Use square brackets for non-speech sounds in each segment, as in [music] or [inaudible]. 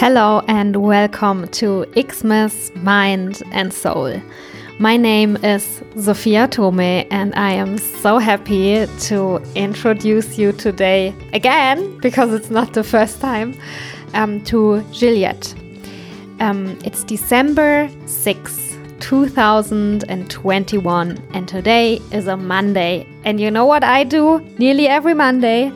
Hello and welcome to Xmas Mind and Soul. My name is Sophia Tome, and I am so happy to introduce you today again, because it's not the first time, um, to Juliette. Um, it's December 6, 2021, and today is a Monday. And you know what I do nearly every Monday?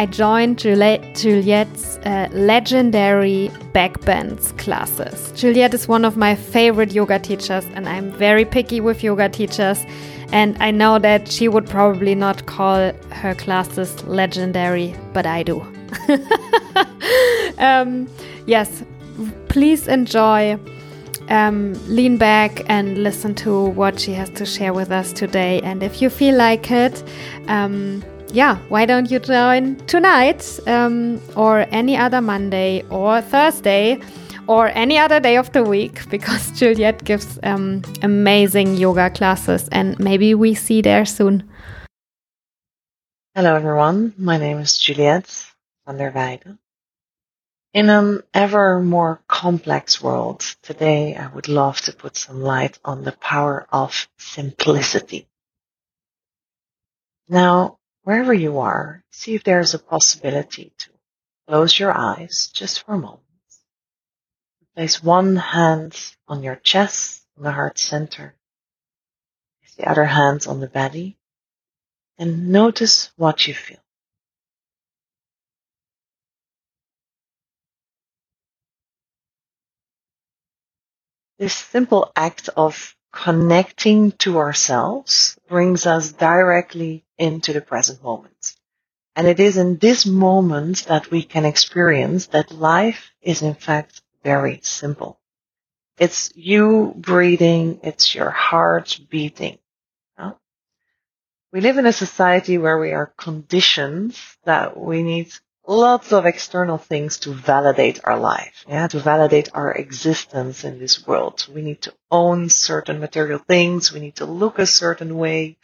I joined Juliette's uh, legendary backbends classes. Juliette is one of my favorite yoga teachers, and I'm very picky with yoga teachers. And I know that she would probably not call her classes legendary, but I do. [laughs] um, yes, please enjoy. Um, lean back and listen to what she has to share with us today. And if you feel like it, um, yeah, why don't you join tonight um, or any other Monday or Thursday or any other day of the week [laughs] because Juliette gives um, amazing yoga classes and maybe we see there soon. Hello, everyone. My name is Juliette van der Weijden. In an ever more complex world, today I would love to put some light on the power of simplicity. Now, wherever you are, see if there is a possibility to close your eyes just for a moment. Place one hand on your chest, on the heart center. Place the other hand on the belly. And notice what you feel. This simple act of connecting to ourselves brings us directly into the present moment. And it is in this moment that we can experience that life is in fact very simple. It's you breathing, it's your heart beating. We live in a society where we are conditioned that we need lots of external things to validate our life, yeah, to validate our existence in this world. We need to own certain material things. We need to look a certain way.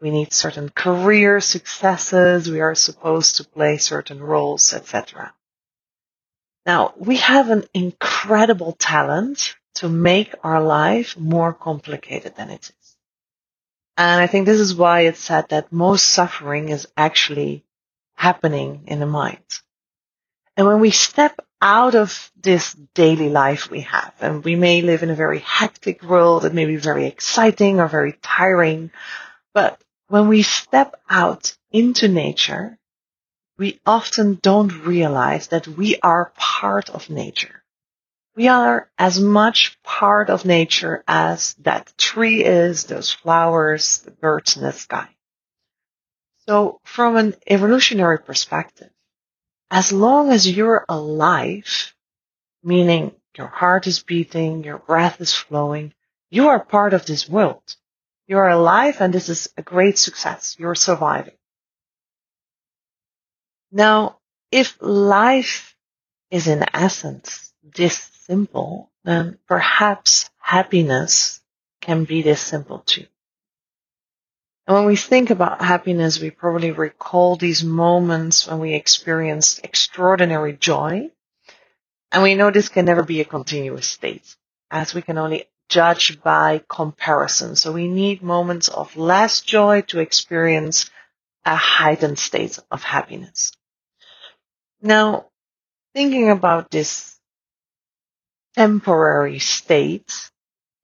We need certain career successes. We are supposed to play certain roles, etc. Now, we have an incredible talent to make our life more complicated than it is. And I think this is why it's said that most suffering is actually happening in the mind. And when we step out of this daily life we have, and we may live in a very hectic world that may be very exciting or very tiring, but when we step out into nature, we often don't realize that we are part of nature. We are as much part of nature as that tree is, those flowers, the birds in the sky. So from an evolutionary perspective, as long as you're alive, meaning your heart is beating, your breath is flowing, you are part of this world. You are alive and this is a great success. You're surviving. Now, if life is in essence this simple, then perhaps happiness can be this simple too. And when we think about happiness, we probably recall these moments when we experienced extraordinary joy. And we know this can never be a continuous state, as we can only judge by comparison. So we need moments of less joy to experience a heightened state of happiness. Now, thinking about this temporary state,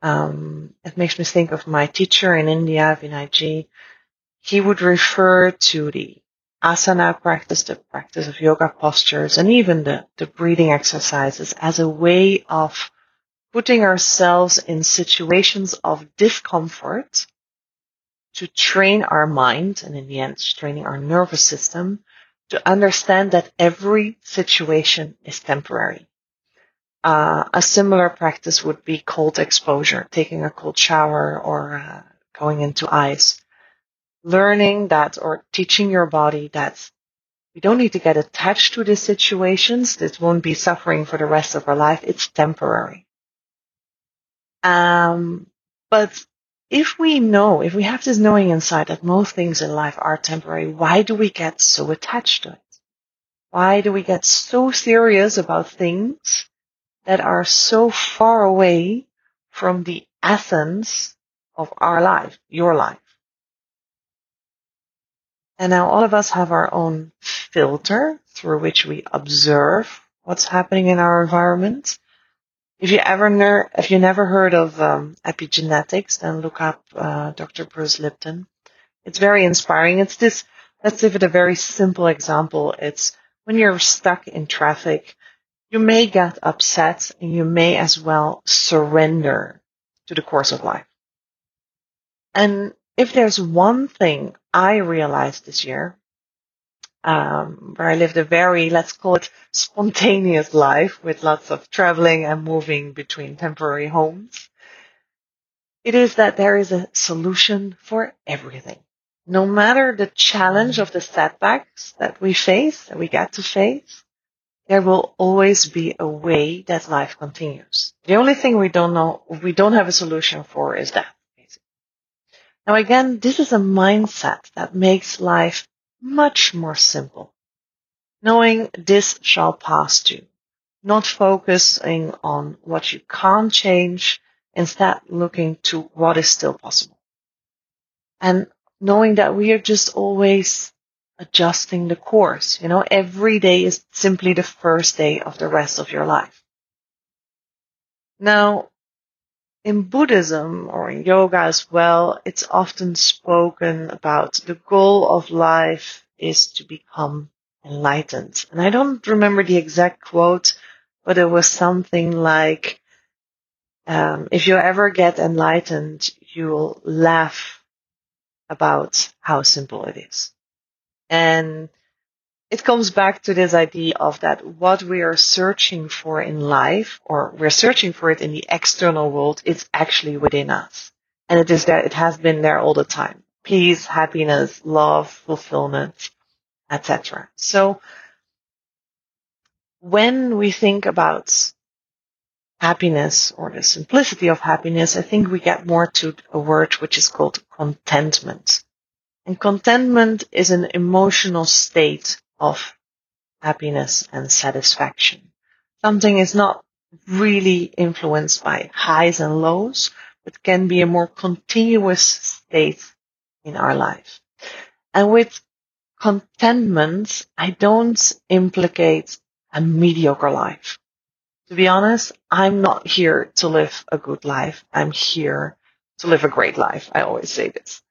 um, it makes me think of my teacher in India, Vinay Vinayji. He would refer to the asana practice, the practice of yoga postures, and even the, the breathing exercises as a way of putting ourselves in situations of discomfort to train our mind and in the end training our nervous system to understand that every situation is temporary. Uh, a similar practice would be cold exposure, taking a cold shower or uh, going into ice. Learning that or teaching your body that we don't need to get attached to these situations. This won't be suffering for the rest of our life. It's temporary. Um, but if we know, if we have this knowing inside that most things in life are temporary, why do we get so attached to it? Why do we get so serious about things that are so far away from the essence of our life, your life. And now all of us have our own filter through which we observe what's happening in our environment. If you ever if you never heard of um, epigenetics, then look up uh, Dr. Bruce Lipton. It's very inspiring. It's this. Let's give it a very simple example. It's when you're stuck in traffic, you may get upset and you may as well surrender to the course of life. And if there's one thing I realized this year, um, where I lived a very, let's call it spontaneous life with lots of traveling and moving between temporary homes. It is that there is a solution for everything. No matter the challenge of the setbacks that we face, that we get to face, there will always be a way that life continues. The only thing we don't know, we don't have a solution for is death. Now again, this is a mindset that makes life much more simple. Knowing this shall pass too. Not focusing on what you can't change, instead looking to what is still possible. And knowing that we are just always adjusting the course. You know, every day is simply the first day of the rest of your life. Now, in Buddhism or in yoga as well, it's often spoken about the goal of life is to become enlightened. And I don't remember the exact quote, but it was something like, um, if you ever get enlightened, you'll laugh about how simple it is. And it comes back to this idea of that what we are searching for in life, or we're searching for it in the external world, it's actually within us. And it is there, it has been there all the time. Peace, happiness, love, fulfillment, etc. So when we think about happiness or the simplicity of happiness, I think we get more to a word which is called contentment. And contentment is an emotional state of happiness and satisfaction. Something is not really influenced by highs and lows, but can be a more continuous state in our life. And with contentment, I don't implicate a mediocre life. To be honest, I'm not here to live a good life. I'm here to live a great life. I always say this.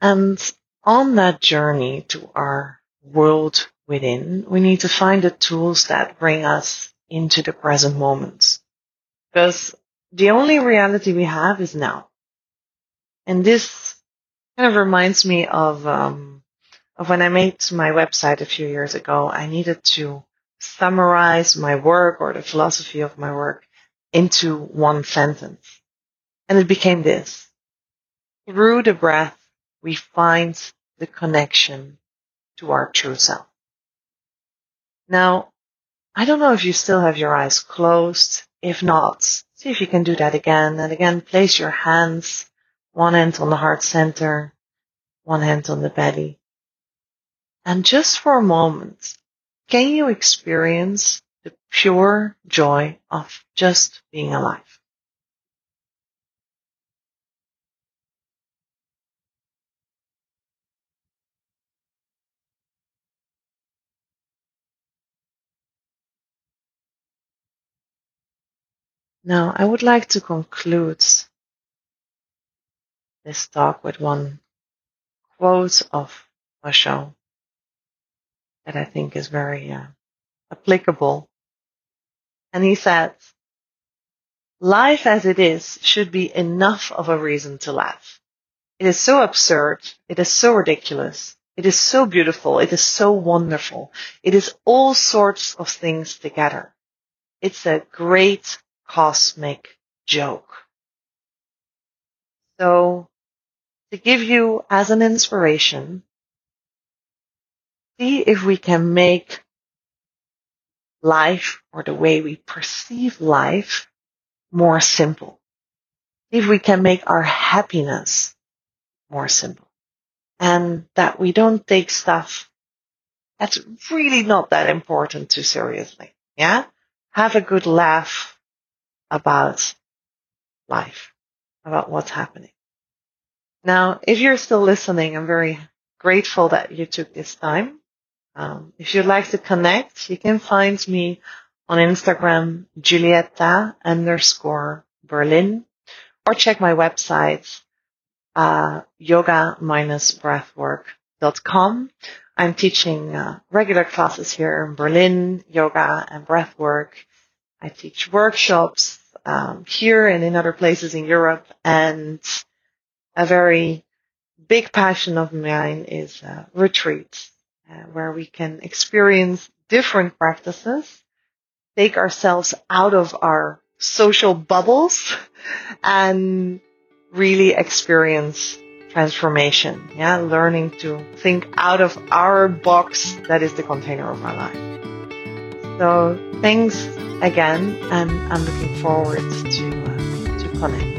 And on that journey to our world within, we need to find the tools that bring us into the present moment. Because the only reality we have is now. And this kind of reminds me of, um, of when I made my website a few years ago. I needed to summarize my work or the philosophy of my work into one sentence. And it became this. Through the breath, we find the connection to our true self. Now, I don't know if you still have your eyes closed. If not, see if you can do that again. And again, place your hands, one hand on the heart center, one hand on the belly. And just for a moment, can you experience the pure joy of just being alive? Now, I would like to conclude this talk with one quote of Osho that I think is very uh, applicable. And he said, life as it is should be enough of a reason to laugh. It is so absurd. It is so ridiculous. It is so beautiful. It is so wonderful. It is all sorts of things together. It's a great cosmic joke. So to give you as an inspiration, see if we can make life or the way we perceive life more simple. See if we can make our happiness more simple and that we don't take stuff that's really not that important too seriously. Yeah. have a good laugh about life, about what's happening. Now, if you're still listening, I'm very grateful that you took this time. Um, if you'd like to connect, you can find me on Instagram, Giulietta underscore Berlin, or check my website, uh, yoga-breathwork.com. I'm teaching uh, regular classes here in Berlin, yoga and breathwork. I teach workshops um, here and in other places in Europe, and a very big passion of mine is uh, retreats, uh, where we can experience different practices, take ourselves out of our social bubbles, [laughs] and really experience transformation. Yeah, learning to think out of our box that is the container of our life. So thanks again, and I'm looking forward to uh, to connect.